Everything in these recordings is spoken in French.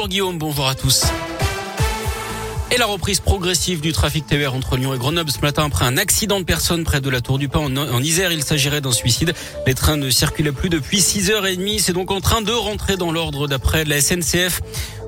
Bonjour Guillaume, bonjour à tous. Et la reprise progressive du trafic TER entre Lyon et Grenoble ce matin après un accident de personne près de la Tour du Pin en, Isère. Il s'agirait d'un suicide. Les trains ne circulaient plus depuis 6h30. C'est donc en train de rentrer dans l'ordre d'après la SNCF.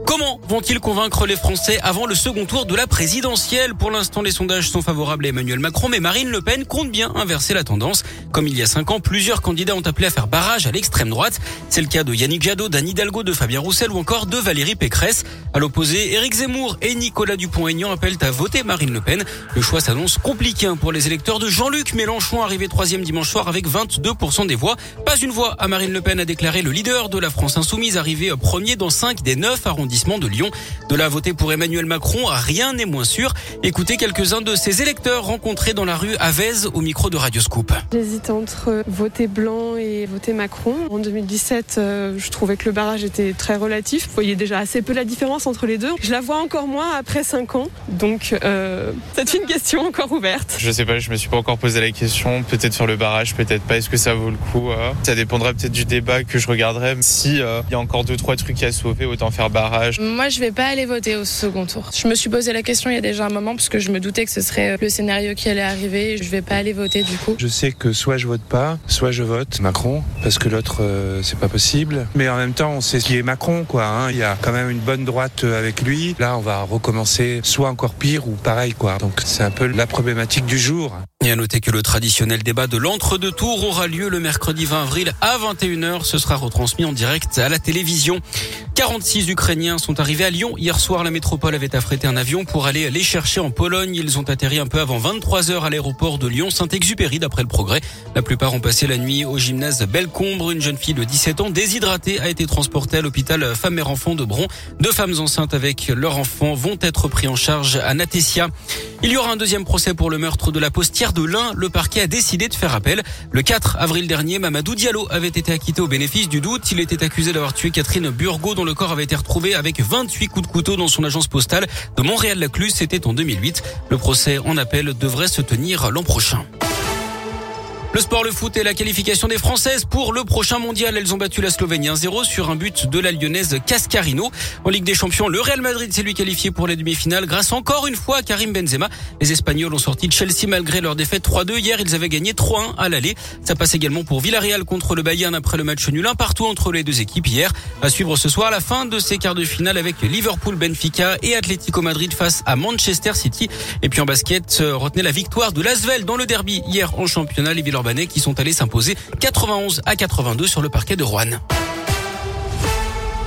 Comment vont-ils convaincre les Français avant le second tour de la présidentielle? Pour l'instant, les sondages sont favorables à Emmanuel Macron, mais Marine Le Pen compte bien inverser la tendance. Comme il y a cinq ans, plusieurs candidats ont appelé à faire barrage à l'extrême droite. C'est le cas de Yannick Jadot, d'Anne Hidalgo, de Fabien Roussel ou encore de Valérie Pécresse. À l'opposé, Éric Zemmour et Nicolas Dupont-Aignan appellent à voter Marine Le Pen. Le choix s'annonce compliqué pour les électeurs de Jean-Luc Mélenchon, arrivé troisième dimanche soir avec 22% des voix. Pas une voix à Marine Le Pen, a déclaré le leader de la France Insoumise, arrivé premier dans cinq des neuf arrondissements de Lyon. De la voter pour Emmanuel Macron, rien n'est moins sûr. Écoutez quelques-uns de ses électeurs rencontrés dans la rue Avez au micro de Radioscoop. J'hésite entre voter blanc et voter Macron. En 2017, euh, je trouvais que le barrage était très relatif. Vous voyez déjà assez peu la différence entre les deux. Je la vois encore moins après 5 ans. Donc, euh, c'est une question encore ouverte. Je sais pas, je me suis pas encore posé la question. Peut-être sur le barrage, peut-être pas. Est-ce que ça vaut le coup euh? Ça dépendra peut-être du débat que je regarderai. Si il y a encore deux trois trucs à sauver, autant faire barrage moi, je vais pas aller voter au second tour. Je me suis posé la question il y a déjà un moment parce que je me doutais que ce serait le scénario qui allait arriver. Je vais pas aller voter du coup. Je sais que soit je vote pas, soit je vote Macron parce que l'autre euh, c'est pas possible. Mais en même temps, on sait qui est Macron quoi. Hein. Il y a quand même une bonne droite avec lui. Là, on va recommencer soit encore pire ou pareil quoi. Donc c'est un peu la problématique du jour. Et à noter que le traditionnel débat de l'entre-deux tours aura lieu le mercredi 20 avril à 21h. Ce sera retransmis en direct à la télévision. 46 Ukrainiens sont arrivés à Lyon. Hier soir, la métropole avait affrété un avion pour aller les chercher en Pologne. Ils ont atterri un peu avant 23 heures à l'aéroport de Lyon-Saint-Exupéry d'après le progrès. La plupart ont passé la nuit au gymnase Bellecombre. Une jeune fille de 17 ans déshydratée a été transportée à l'hôpital Femmes et Enfants de Bron. Deux femmes enceintes avec leurs enfants vont être pris en charge à Natessia. Il y aura un deuxième procès pour le meurtre de la postière de l'Ain. Le parquet a décidé de faire appel. Le 4 avril dernier, Mamadou Diallo avait été acquitté au bénéfice du doute. Il était accusé d'avoir tué Catherine Burgot dont le corps avait été retrouvé avec 28 coups de couteau dans son agence postale de Montréal-Lacluse. C'était en 2008. Le procès en appel devrait se tenir l'an prochain. Le sport, le foot et la qualification des Françaises pour le prochain mondial. Elles ont battu la Slovénie 1-0 sur un but de la Lyonnaise Cascarino. En Ligue des Champions, le Real Madrid s'est lui qualifié pour les demi-finales grâce encore une fois à Karim Benzema. Les Espagnols ont sorti de Chelsea malgré leur défaite 3-2. Hier, ils avaient gagné 3-1 à l'aller. Ça passe également pour Villarreal contre le Bayern après le match nul un partout entre les deux équipes hier. À suivre ce soir la fin de ces quarts de finale avec Liverpool, Benfica et Atlético Madrid face à Manchester City. Et puis en basket, euh, retenez la victoire de Lasvel dans le derby hier en championnat. Les qui sont allés s'imposer 91 à 82 sur le parquet de Rouen.